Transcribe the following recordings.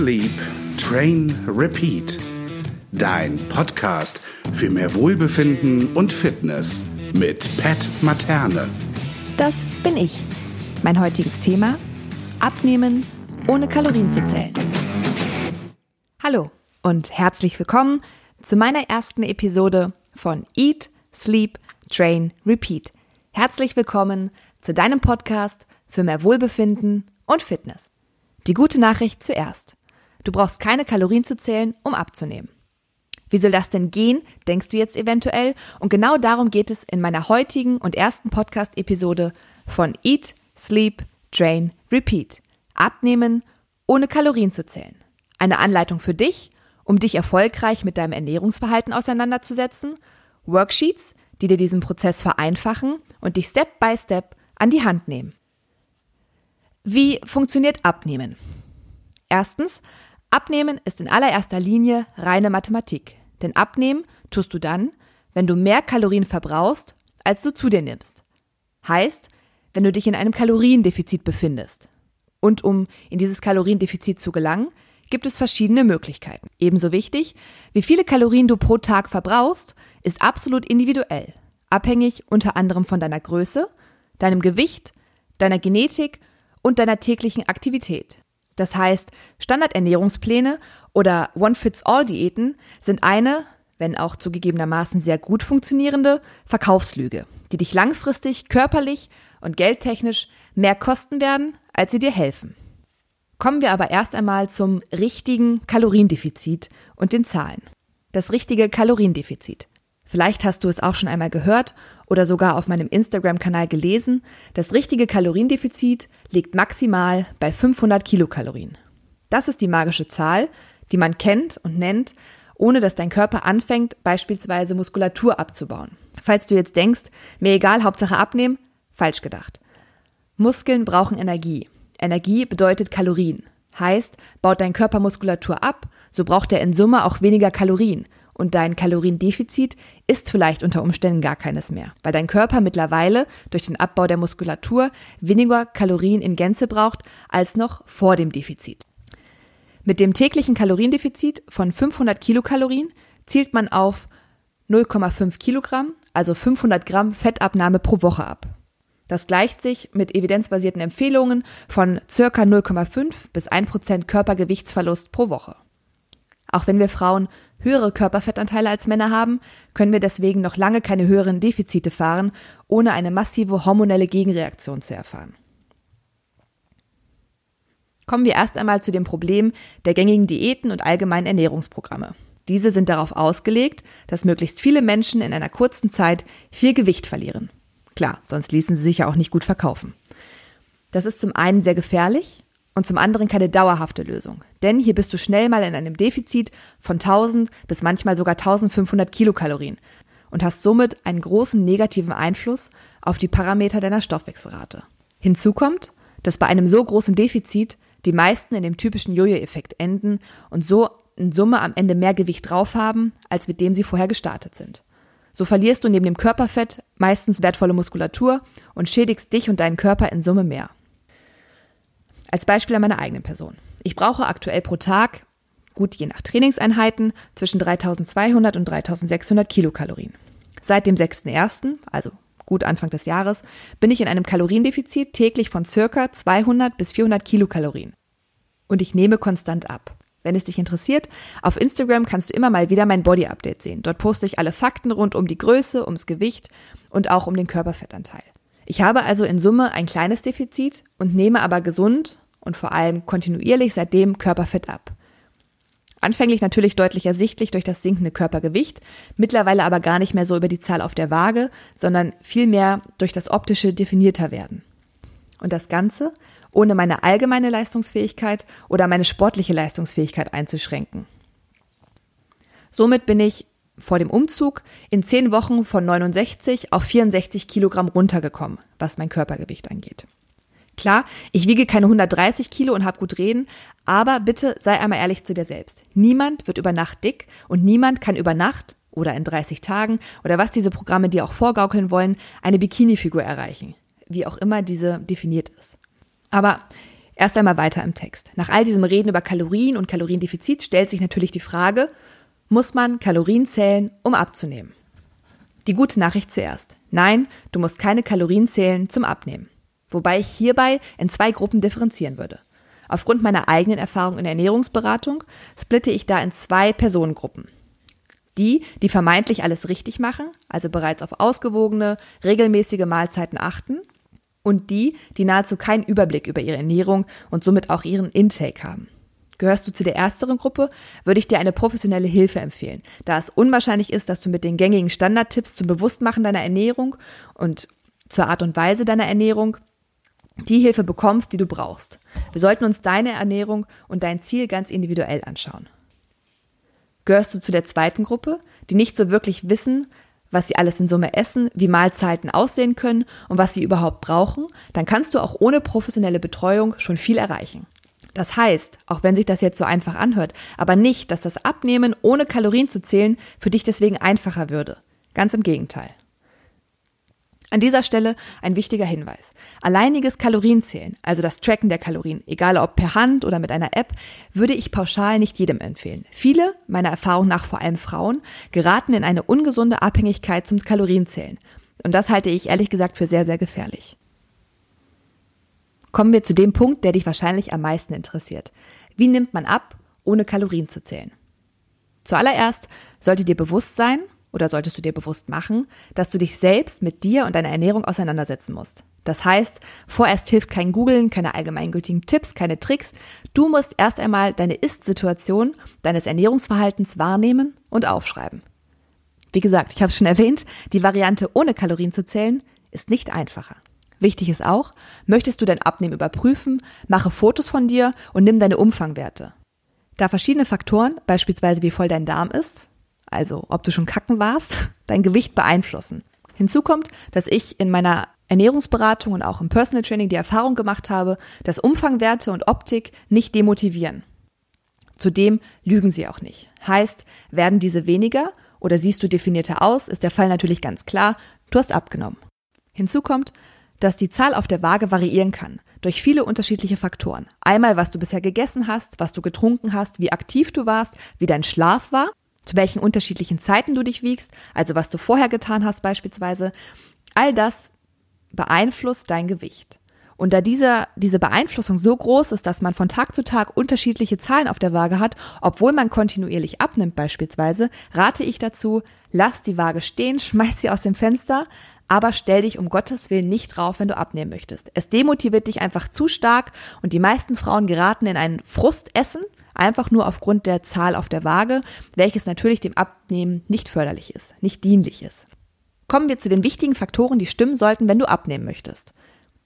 Sleep, Train, Repeat. Dein Podcast für mehr Wohlbefinden und Fitness mit Pat Materne. Das bin ich. Mein heutiges Thema: Abnehmen ohne Kalorien zu zählen. Hallo und herzlich willkommen zu meiner ersten Episode von Eat, Sleep, Train, Repeat. Herzlich willkommen zu deinem Podcast für mehr Wohlbefinden und Fitness. Die gute Nachricht zuerst. Du brauchst keine Kalorien zu zählen, um abzunehmen. Wie soll das denn gehen, denkst du jetzt eventuell? Und genau darum geht es in meiner heutigen und ersten Podcast-Episode von Eat, Sleep, Train, Repeat. Abnehmen, ohne Kalorien zu zählen. Eine Anleitung für dich, um dich erfolgreich mit deinem Ernährungsverhalten auseinanderzusetzen, Worksheets, die dir diesen Prozess vereinfachen und dich Step by Step an die Hand nehmen. Wie funktioniert Abnehmen? Erstens, Abnehmen ist in allererster Linie reine Mathematik. Denn abnehmen tust du dann, wenn du mehr Kalorien verbrauchst, als du zu dir nimmst. Heißt, wenn du dich in einem Kaloriendefizit befindest. Und um in dieses Kaloriendefizit zu gelangen, gibt es verschiedene Möglichkeiten. Ebenso wichtig, wie viele Kalorien du pro Tag verbrauchst, ist absolut individuell, abhängig unter anderem von deiner Größe, deinem Gewicht, deiner Genetik und deiner täglichen Aktivität. Das heißt, Standardernährungspläne oder One-Fits-All-Diäten sind eine, wenn auch zugegebenermaßen sehr gut funktionierende, Verkaufslüge, die dich langfristig körperlich und geldtechnisch mehr kosten werden, als sie dir helfen. Kommen wir aber erst einmal zum richtigen Kaloriendefizit und den Zahlen. Das richtige Kaloriendefizit. Vielleicht hast du es auch schon einmal gehört oder sogar auf meinem Instagram-Kanal gelesen. Das richtige Kaloriendefizit liegt maximal bei 500 Kilokalorien. Das ist die magische Zahl, die man kennt und nennt, ohne dass dein Körper anfängt, beispielsweise Muskulatur abzubauen. Falls du jetzt denkst, mir egal, Hauptsache abnehmen, falsch gedacht. Muskeln brauchen Energie. Energie bedeutet Kalorien. Heißt, baut dein Körper Muskulatur ab, so braucht er in Summe auch weniger Kalorien und dein Kaloriendefizit ist vielleicht unter Umständen gar keines mehr, weil dein Körper mittlerweile durch den Abbau der Muskulatur weniger Kalorien in Gänze braucht als noch vor dem Defizit. Mit dem täglichen Kaloriendefizit von 500 Kilokalorien zielt man auf 0,5 Kilogramm, also 500 Gramm Fettabnahme pro Woche ab. Das gleicht sich mit evidenzbasierten Empfehlungen von circa 0,5 bis 1 Prozent Körpergewichtsverlust pro Woche. Auch wenn wir Frauen höhere Körperfettanteile als Männer haben, können wir deswegen noch lange keine höheren Defizite fahren, ohne eine massive hormonelle Gegenreaktion zu erfahren. Kommen wir erst einmal zu dem Problem der gängigen Diäten und allgemeinen Ernährungsprogramme. Diese sind darauf ausgelegt, dass möglichst viele Menschen in einer kurzen Zeit viel Gewicht verlieren. Klar, sonst ließen sie sich ja auch nicht gut verkaufen. Das ist zum einen sehr gefährlich und zum anderen keine dauerhafte Lösung. Denn hier bist du schnell mal in einem Defizit von 1000 bis manchmal sogar 1500 Kilokalorien und hast somit einen großen negativen Einfluss auf die Parameter deiner Stoffwechselrate. Hinzu kommt, dass bei einem so großen Defizit die meisten in dem typischen Jojo-Effekt enden und so in Summe am Ende mehr Gewicht drauf haben, als mit dem sie vorher gestartet sind. So verlierst du neben dem Körperfett meistens wertvolle Muskulatur und schädigst dich und deinen Körper in Summe mehr. Als Beispiel an meiner eigenen Person. Ich brauche aktuell pro Tag, gut je nach Trainingseinheiten, zwischen 3200 und 3600 Kilokalorien. Seit dem 6.1., also gut Anfang des Jahres, bin ich in einem Kaloriendefizit täglich von circa 200 bis 400 Kilokalorien. Und ich nehme konstant ab. Wenn es dich interessiert, auf Instagram kannst du immer mal wieder mein Body Update sehen. Dort poste ich alle Fakten rund um die Größe, ums Gewicht und auch um den Körperfettanteil. Ich habe also in Summe ein kleines Defizit und nehme aber gesund und vor allem kontinuierlich seitdem Körperfett ab. Anfänglich natürlich deutlich ersichtlich durch das sinkende Körpergewicht, mittlerweile aber gar nicht mehr so über die Zahl auf der Waage, sondern vielmehr durch das optische definierter werden. Und das Ganze ohne meine allgemeine Leistungsfähigkeit oder meine sportliche Leistungsfähigkeit einzuschränken. Somit bin ich vor dem Umzug in zehn Wochen von 69 auf 64 Kilogramm runtergekommen, was mein Körpergewicht angeht. Klar, ich wiege keine 130 Kilo und habe gut reden, aber bitte sei einmal ehrlich zu dir selbst. Niemand wird über Nacht dick und niemand kann über Nacht oder in 30 Tagen oder was diese Programme dir auch vorgaukeln wollen, eine Bikini-Figur erreichen. Wie auch immer diese definiert ist. Aber Erst einmal weiter im Text. Nach all diesem Reden über Kalorien und Kaloriendefizit stellt sich natürlich die Frage, muss man Kalorien zählen, um abzunehmen? Die gute Nachricht zuerst. Nein, du musst keine Kalorien zählen zum Abnehmen. Wobei ich hierbei in zwei Gruppen differenzieren würde. Aufgrund meiner eigenen Erfahrung in der Ernährungsberatung splitte ich da in zwei Personengruppen. Die, die vermeintlich alles richtig machen, also bereits auf ausgewogene, regelmäßige Mahlzeiten achten, und die, die nahezu keinen Überblick über ihre Ernährung und somit auch ihren Intake haben. Gehörst du zu der ersteren Gruppe, würde ich dir eine professionelle Hilfe empfehlen, da es unwahrscheinlich ist, dass du mit den gängigen Standardtipps zum Bewusstmachen deiner Ernährung und zur Art und Weise deiner Ernährung die Hilfe bekommst, die du brauchst. Wir sollten uns deine Ernährung und dein Ziel ganz individuell anschauen. Gehörst du zu der zweiten Gruppe, die nicht so wirklich wissen, was sie alles in Summe essen, wie Mahlzeiten aussehen können und was sie überhaupt brauchen, dann kannst du auch ohne professionelle Betreuung schon viel erreichen. Das heißt, auch wenn sich das jetzt so einfach anhört, aber nicht, dass das Abnehmen ohne Kalorien zu zählen für dich deswegen einfacher würde. Ganz im Gegenteil. An dieser Stelle ein wichtiger Hinweis. Alleiniges Kalorienzählen, also das Tracken der Kalorien, egal ob per Hand oder mit einer App, würde ich pauschal nicht jedem empfehlen. Viele, meiner Erfahrung nach vor allem Frauen, geraten in eine ungesunde Abhängigkeit zum Kalorienzählen. Und das halte ich ehrlich gesagt für sehr, sehr gefährlich. Kommen wir zu dem Punkt, der dich wahrscheinlich am meisten interessiert. Wie nimmt man ab, ohne Kalorien zu zählen? Zuallererst sollte dir bewusst sein, oder solltest du dir bewusst machen, dass du dich selbst mit dir und deiner Ernährung auseinandersetzen musst. Das heißt, vorerst hilft kein Googlen, keine allgemeingültigen Tipps, keine Tricks. Du musst erst einmal deine Ist-Situation deines Ernährungsverhaltens wahrnehmen und aufschreiben. Wie gesagt, ich habe es schon erwähnt, die Variante ohne Kalorien zu zählen ist nicht einfacher. Wichtig ist auch, möchtest du dein Abnehmen überprüfen, mache Fotos von dir und nimm deine Umfangwerte. Da verschiedene Faktoren, beispielsweise wie voll dein Darm ist, also ob du schon kacken warst, dein Gewicht beeinflussen. Hinzu kommt, dass ich in meiner Ernährungsberatung und auch im Personal Training die Erfahrung gemacht habe, dass Umfangwerte und Optik nicht demotivieren. Zudem lügen sie auch nicht. Heißt, werden diese weniger oder siehst du definierter aus, ist der Fall natürlich ganz klar, du hast abgenommen. Hinzu kommt, dass die Zahl auf der Waage variieren kann durch viele unterschiedliche Faktoren. Einmal, was du bisher gegessen hast, was du getrunken hast, wie aktiv du warst, wie dein Schlaf war zu welchen unterschiedlichen Zeiten du dich wiegst, also was du vorher getan hast beispielsweise. All das beeinflusst dein Gewicht. Und da dieser, diese Beeinflussung so groß ist, dass man von Tag zu Tag unterschiedliche Zahlen auf der Waage hat, obwohl man kontinuierlich abnimmt beispielsweise, rate ich dazu, lass die Waage stehen, schmeiß sie aus dem Fenster, aber stell dich um Gottes Willen nicht drauf, wenn du abnehmen möchtest. Es demotiviert dich einfach zu stark und die meisten Frauen geraten in ein Frustessen, einfach nur aufgrund der Zahl auf der Waage, welches natürlich dem Abnehmen nicht förderlich ist, nicht dienlich ist. Kommen wir zu den wichtigen Faktoren, die stimmen sollten, wenn du abnehmen möchtest.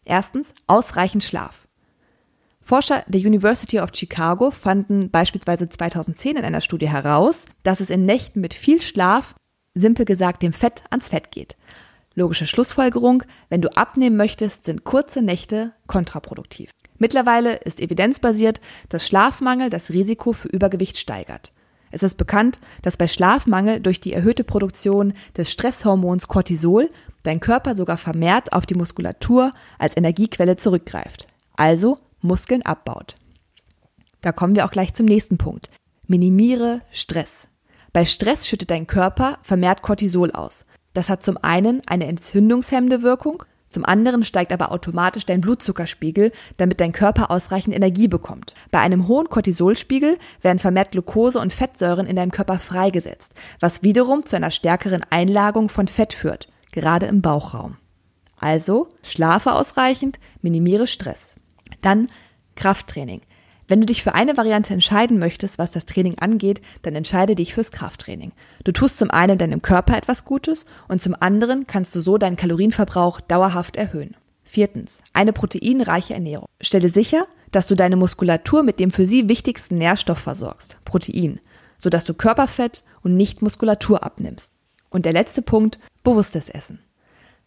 Erstens, ausreichend Schlaf. Forscher der University of Chicago fanden beispielsweise 2010 in einer Studie heraus, dass es in Nächten mit viel Schlaf, simpel gesagt, dem Fett ans Fett geht. Logische Schlussfolgerung, wenn du abnehmen möchtest, sind kurze Nächte kontraproduktiv. Mittlerweile ist evidenzbasiert, dass Schlafmangel das Risiko für Übergewicht steigert. Es ist bekannt, dass bei Schlafmangel durch die erhöhte Produktion des Stresshormons Cortisol dein Körper sogar vermehrt auf die Muskulatur als Energiequelle zurückgreift, also Muskeln abbaut. Da kommen wir auch gleich zum nächsten Punkt. Minimiere Stress. Bei Stress schüttet dein Körper vermehrt Cortisol aus. Das hat zum einen eine entzündungshemmende Wirkung zum anderen steigt aber automatisch dein Blutzuckerspiegel, damit dein Körper ausreichend Energie bekommt. Bei einem hohen Cortisolspiegel werden vermehrt Glucose und Fettsäuren in deinem Körper freigesetzt, was wiederum zu einer stärkeren Einlagung von Fett führt, gerade im Bauchraum. Also schlafe ausreichend, minimiere Stress. Dann Krafttraining. Wenn du dich für eine Variante entscheiden möchtest, was das Training angeht, dann entscheide dich fürs Krafttraining. Du tust zum einen deinem Körper etwas Gutes und zum anderen kannst du so deinen Kalorienverbrauch dauerhaft erhöhen. Viertens. Eine proteinreiche Ernährung. Stelle sicher, dass du deine Muskulatur mit dem für sie wichtigsten Nährstoff versorgst, Protein, sodass du Körperfett und nicht Muskulatur abnimmst. Und der letzte Punkt, bewusstes Essen.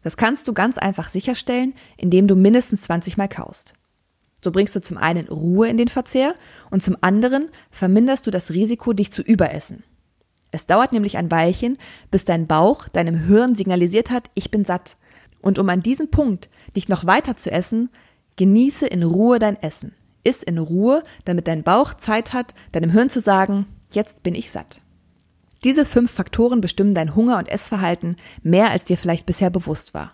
Das kannst du ganz einfach sicherstellen, indem du mindestens 20 Mal kaust. So bringst du zum einen Ruhe in den Verzehr und zum anderen verminderst du das Risiko, dich zu überessen. Es dauert nämlich ein Weilchen, bis dein Bauch deinem Hirn signalisiert hat, ich bin satt. Und um an diesem Punkt dich noch weiter zu essen, genieße in Ruhe dein Essen. Iss in Ruhe, damit dein Bauch Zeit hat, deinem Hirn zu sagen, jetzt bin ich satt. Diese fünf Faktoren bestimmen dein Hunger- und Essverhalten mehr, als dir vielleicht bisher bewusst war.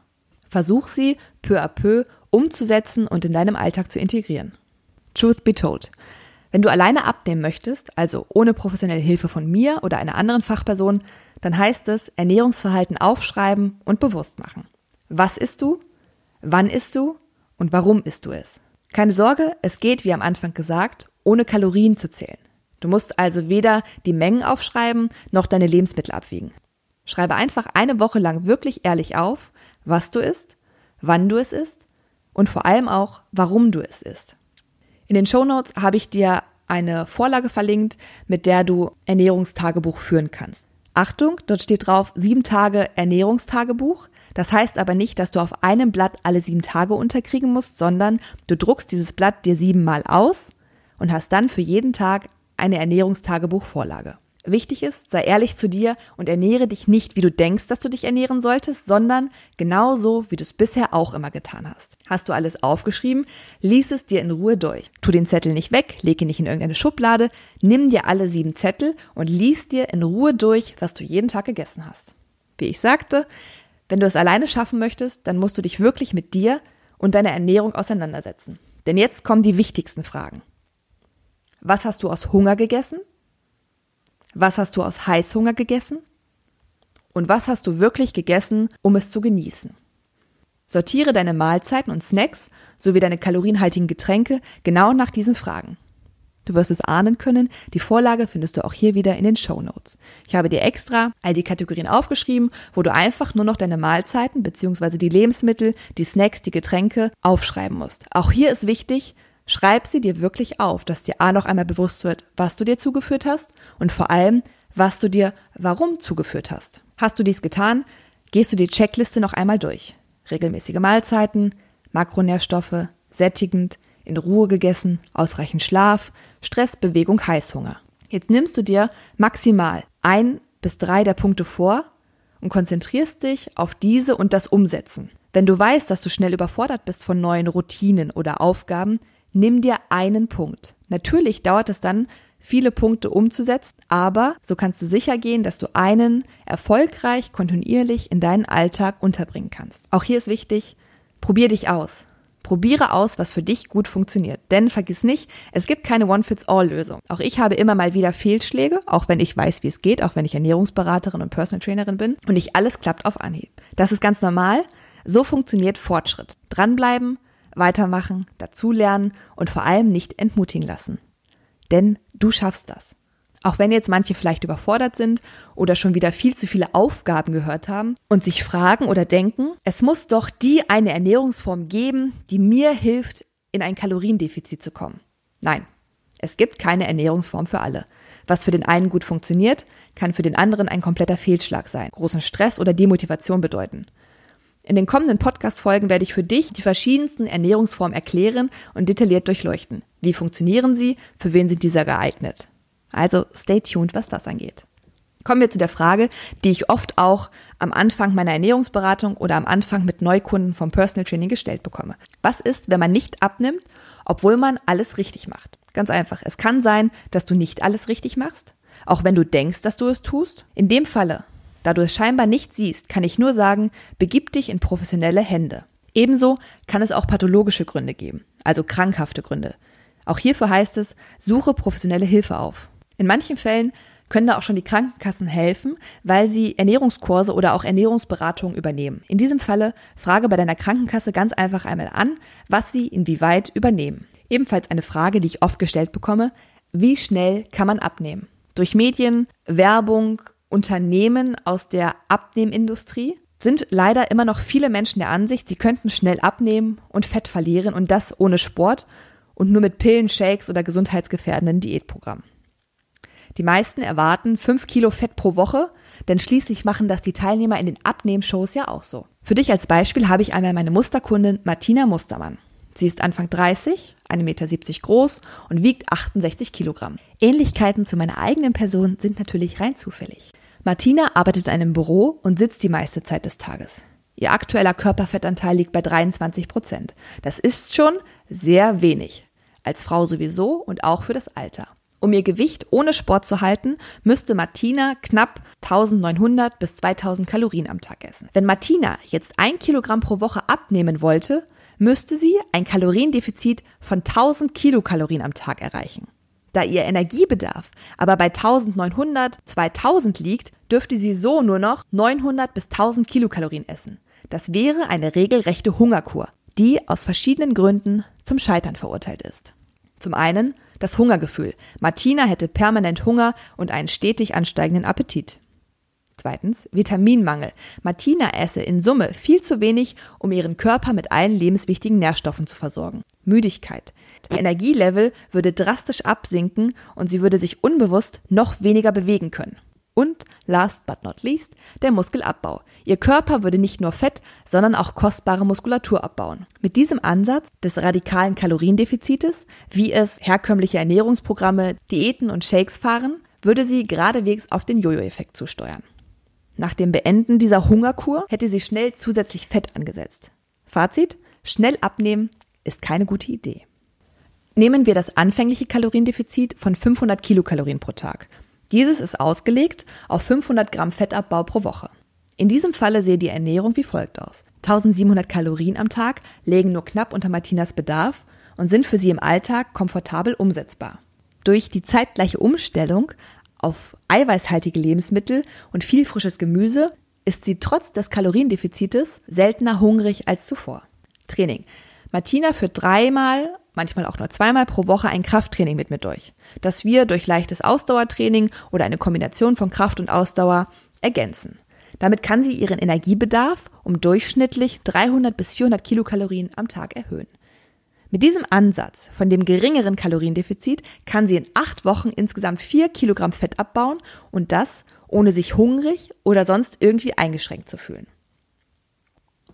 Versuch sie peu à peu umzusetzen und in deinem Alltag zu integrieren. Truth be told. Wenn du alleine abnehmen möchtest, also ohne professionelle Hilfe von mir oder einer anderen Fachperson, dann heißt es Ernährungsverhalten aufschreiben und bewusst machen. Was isst du? Wann isst du? Und warum isst du es? Keine Sorge, es geht, wie am Anfang gesagt, ohne Kalorien zu zählen. Du musst also weder die Mengen aufschreiben noch deine Lebensmittel abwiegen. Schreibe einfach eine Woche lang wirklich ehrlich auf, was du isst, wann du es isst und vor allem auch, warum du es isst. In den Show Notes habe ich dir eine Vorlage verlinkt, mit der du Ernährungstagebuch führen kannst. Achtung, dort steht drauf sieben Tage Ernährungstagebuch. Das heißt aber nicht, dass du auf einem Blatt alle sieben Tage unterkriegen musst, sondern du druckst dieses Blatt dir siebenmal aus und hast dann für jeden Tag eine Ernährungstagebuchvorlage. Wichtig ist, sei ehrlich zu dir und ernähre dich nicht, wie du denkst, dass du dich ernähren solltest, sondern genauso, wie du es bisher auch immer getan hast. Hast du alles aufgeschrieben, lies es dir in Ruhe durch. Tu den Zettel nicht weg, leg ihn nicht in irgendeine Schublade, nimm dir alle sieben Zettel und lies dir in Ruhe durch, was du jeden Tag gegessen hast. Wie ich sagte, wenn du es alleine schaffen möchtest, dann musst du dich wirklich mit dir und deiner Ernährung auseinandersetzen. Denn jetzt kommen die wichtigsten Fragen. Was hast du aus Hunger gegessen? Was hast du aus Heißhunger gegessen? Und was hast du wirklich gegessen, um es zu genießen? Sortiere deine Mahlzeiten und Snacks sowie deine kalorienhaltigen Getränke genau nach diesen Fragen. Du wirst es ahnen können, die Vorlage findest du auch hier wieder in den Show Notes. Ich habe dir extra all die Kategorien aufgeschrieben, wo du einfach nur noch deine Mahlzeiten bzw. die Lebensmittel, die Snacks, die Getränke aufschreiben musst. Auch hier ist wichtig, schreib sie dir wirklich auf, dass dir A noch einmal bewusst wird, was du dir zugeführt hast und vor allem, was du dir warum zugeführt hast. Hast du dies getan, gehst du die Checkliste noch einmal durch. Regelmäßige Mahlzeiten, Makronährstoffe, sättigend, in Ruhe gegessen, ausreichend Schlaf, Stress, Bewegung, Heißhunger. Jetzt nimmst du dir maximal ein bis drei der Punkte vor und konzentrierst dich auf diese und das Umsetzen. Wenn du weißt, dass du schnell überfordert bist von neuen Routinen oder Aufgaben, nimm dir einen Punkt. Natürlich dauert es dann, viele Punkte umzusetzen, aber so kannst du sicher gehen, dass du einen erfolgreich, kontinuierlich in deinen Alltag unterbringen kannst. Auch hier ist wichtig, probier dich aus. Probiere aus, was für dich gut funktioniert. Denn vergiss nicht, es gibt keine One-Fits-All-Lösung. Auch ich habe immer mal wieder Fehlschläge, auch wenn ich weiß, wie es geht, auch wenn ich Ernährungsberaterin und Personal Trainerin bin und nicht alles klappt auf Anhieb. Das ist ganz normal. So funktioniert Fortschritt. Dranbleiben, weitermachen, dazulernen und vor allem nicht entmutigen lassen. Denn du schaffst das. Auch wenn jetzt manche vielleicht überfordert sind oder schon wieder viel zu viele Aufgaben gehört haben und sich fragen oder denken, es muss doch die eine Ernährungsform geben, die mir hilft, in ein Kaloriendefizit zu kommen. Nein, es gibt keine Ernährungsform für alle. Was für den einen gut funktioniert, kann für den anderen ein kompletter Fehlschlag sein, großen Stress oder Demotivation bedeuten. In den kommenden Podcast-Folgen werde ich für dich die verschiedensten Ernährungsformen erklären und detailliert durchleuchten. Wie funktionieren sie? Für wen sind diese geeignet? Also stay tuned, was das angeht. Kommen wir zu der Frage, die ich oft auch am Anfang meiner Ernährungsberatung oder am Anfang mit Neukunden vom Personal Training gestellt bekomme. Was ist, wenn man nicht abnimmt, obwohl man alles richtig macht? Ganz einfach. Es kann sein, dass du nicht alles richtig machst, auch wenn du denkst, dass du es tust. In dem Falle, da du es scheinbar nicht siehst, kann ich nur sagen, begib dich in professionelle Hände. Ebenso kann es auch pathologische Gründe geben, also krankhafte Gründe. Auch hierfür heißt es, suche professionelle Hilfe auf. In manchen Fällen können da auch schon die Krankenkassen helfen, weil sie Ernährungskurse oder auch Ernährungsberatungen übernehmen. In diesem Falle frage bei deiner Krankenkasse ganz einfach einmal an, was sie inwieweit übernehmen. Ebenfalls eine Frage, die ich oft gestellt bekomme, wie schnell kann man abnehmen? Durch Medien, Werbung, Unternehmen aus der Abnehmindustrie sind leider immer noch viele Menschen der Ansicht, sie könnten schnell abnehmen und Fett verlieren und das ohne Sport und nur mit Pillen, Shakes oder gesundheitsgefährdenden Diätprogrammen. Die meisten erwarten fünf Kilo Fett pro Woche, denn schließlich machen das die Teilnehmer in den Abnehmshows ja auch so. Für dich als Beispiel habe ich einmal meine Musterkundin Martina Mustermann. Sie ist Anfang 30, 1,70 Meter groß und wiegt 68 Kilogramm. Ähnlichkeiten zu meiner eigenen Person sind natürlich rein zufällig. Martina arbeitet in einem Büro und sitzt die meiste Zeit des Tages. Ihr aktueller Körperfettanteil liegt bei 23 Prozent. Das ist schon sehr wenig. als Frau sowieso und auch für das Alter. Um ihr Gewicht ohne Sport zu halten, müsste Martina knapp 1900 bis 2000 Kalorien am Tag essen. Wenn Martina jetzt ein Kilogramm pro Woche abnehmen wollte, müsste sie ein Kaloriendefizit von 1000 Kilokalorien am Tag erreichen. Da ihr Energiebedarf aber bei 1900, 2000 liegt, dürfte sie so nur noch 900 bis 1000 Kilokalorien essen. Das wäre eine regelrechte Hungerkur, die aus verschiedenen Gründen zum Scheitern verurteilt ist. Zum einen das Hungergefühl. Martina hätte permanent Hunger und einen stetig ansteigenden Appetit. Zweitens, Vitaminmangel. Martina esse in Summe viel zu wenig, um ihren Körper mit allen lebenswichtigen Nährstoffen zu versorgen. Müdigkeit. Der Energielevel würde drastisch absinken und sie würde sich unbewusst noch weniger bewegen können. Und last but not least, der Muskelabbau. Ihr Körper würde nicht nur Fett, sondern auch kostbare Muskulatur abbauen. Mit diesem Ansatz des radikalen Kaloriendefizites, wie es herkömmliche Ernährungsprogramme, Diäten und Shakes fahren, würde sie geradewegs auf den Jojo-Effekt zusteuern. Nach dem Beenden dieser Hungerkur hätte sie schnell zusätzlich Fett angesetzt. Fazit, schnell abnehmen ist keine gute Idee. Nehmen wir das anfängliche Kaloriendefizit von 500 Kilokalorien pro Tag dieses ist ausgelegt auf 500 Gramm Fettabbau pro Woche. In diesem Falle sehe die Ernährung wie folgt aus. 1700 Kalorien am Tag legen nur knapp unter Martinas Bedarf und sind für sie im Alltag komfortabel umsetzbar. Durch die zeitgleiche Umstellung auf eiweißhaltige Lebensmittel und viel frisches Gemüse ist sie trotz des Kaloriendefizites seltener hungrig als zuvor. Training. Martina führt dreimal manchmal auch nur zweimal pro Woche ein Krafttraining mit mir durch, das wir durch leichtes Ausdauertraining oder eine Kombination von Kraft und Ausdauer ergänzen. Damit kann sie ihren Energiebedarf um durchschnittlich 300 bis 400 Kilokalorien am Tag erhöhen. Mit diesem Ansatz von dem geringeren Kaloriendefizit kann sie in acht Wochen insgesamt vier Kilogramm Fett abbauen und das ohne sich hungrig oder sonst irgendwie eingeschränkt zu fühlen.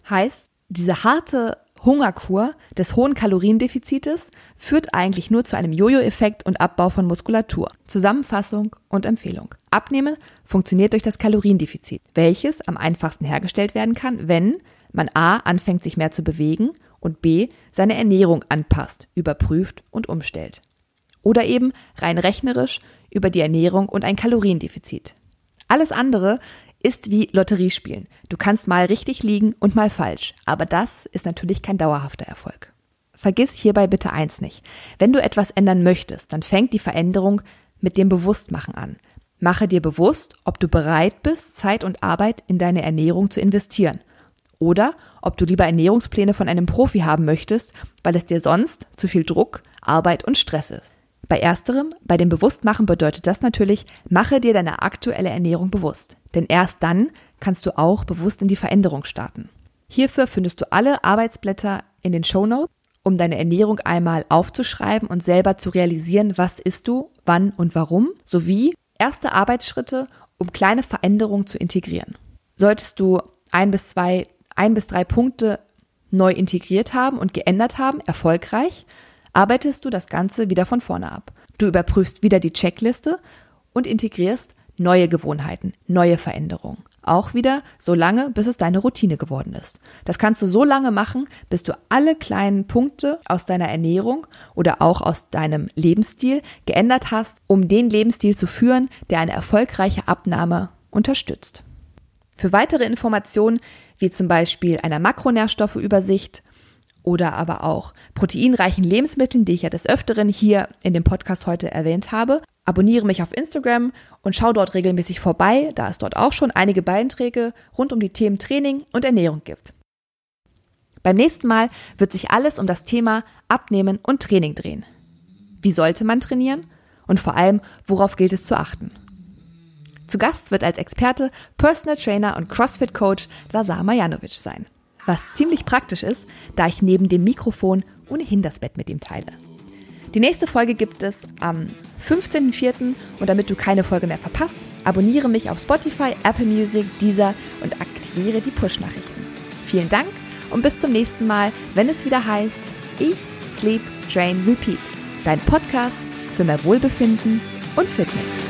Heißt, diese harte Hungerkur des hohen Kaloriendefizites führt eigentlich nur zu einem Jojo-Effekt und Abbau von Muskulatur. Zusammenfassung und Empfehlung. Abnehmen funktioniert durch das Kaloriendefizit, welches am einfachsten hergestellt werden kann, wenn man A anfängt sich mehr zu bewegen und B seine Ernährung anpasst, überprüft und umstellt. Oder eben rein rechnerisch über die Ernährung und ein Kaloriendefizit. Alles andere ist wie Lotteriespielen. Du kannst mal richtig liegen und mal falsch, aber das ist natürlich kein dauerhafter Erfolg. Vergiss hierbei bitte eins nicht. Wenn du etwas ändern möchtest, dann fängt die Veränderung mit dem Bewusstmachen an. Mache dir bewusst, ob du bereit bist, Zeit und Arbeit in deine Ernährung zu investieren. Oder ob du lieber Ernährungspläne von einem Profi haben möchtest, weil es dir sonst zu viel Druck, Arbeit und Stress ist. Bei ersterem, bei dem Bewusstmachen bedeutet das natürlich, mache dir deine aktuelle Ernährung bewusst. Denn erst dann kannst du auch bewusst in die Veränderung starten. Hierfür findest du alle Arbeitsblätter in den Show Notes, um deine Ernährung einmal aufzuschreiben und selber zu realisieren, was isst du, wann und warum, sowie erste Arbeitsschritte, um kleine Veränderungen zu integrieren. Solltest du ein bis zwei, ein bis drei Punkte neu integriert haben und geändert haben, erfolgreich, arbeitest du das Ganze wieder von vorne ab. Du überprüfst wieder die Checkliste und integrierst neue Gewohnheiten, neue Veränderungen. Auch wieder so lange, bis es deine Routine geworden ist. Das kannst du so lange machen, bis du alle kleinen Punkte aus deiner Ernährung oder auch aus deinem Lebensstil geändert hast, um den Lebensstil zu führen, der eine erfolgreiche Abnahme unterstützt. Für weitere Informationen, wie zum Beispiel einer Makronährstoffelübersicht oder aber auch proteinreichen Lebensmitteln, die ich ja des Öfteren hier in dem Podcast heute erwähnt habe. Abonniere mich auf Instagram und schau dort regelmäßig vorbei, da es dort auch schon einige Beiträge rund um die Themen Training und Ernährung gibt. Beim nächsten Mal wird sich alles um das Thema Abnehmen und Training drehen. Wie sollte man trainieren? Und vor allem, worauf gilt es zu achten? Zu Gast wird als Experte Personal Trainer und CrossFit Coach Lazar Majanovic sein was ziemlich praktisch ist, da ich neben dem Mikrofon ohnehin das Bett mit ihm teile. Die nächste Folge gibt es am 15.04. und damit du keine Folge mehr verpasst, abonniere mich auf Spotify, Apple Music, Deezer und aktiviere die Push-Nachrichten. Vielen Dank und bis zum nächsten Mal, wenn es wieder heißt Eat, Sleep, Train, Repeat. Dein Podcast für mehr Wohlbefinden und Fitness.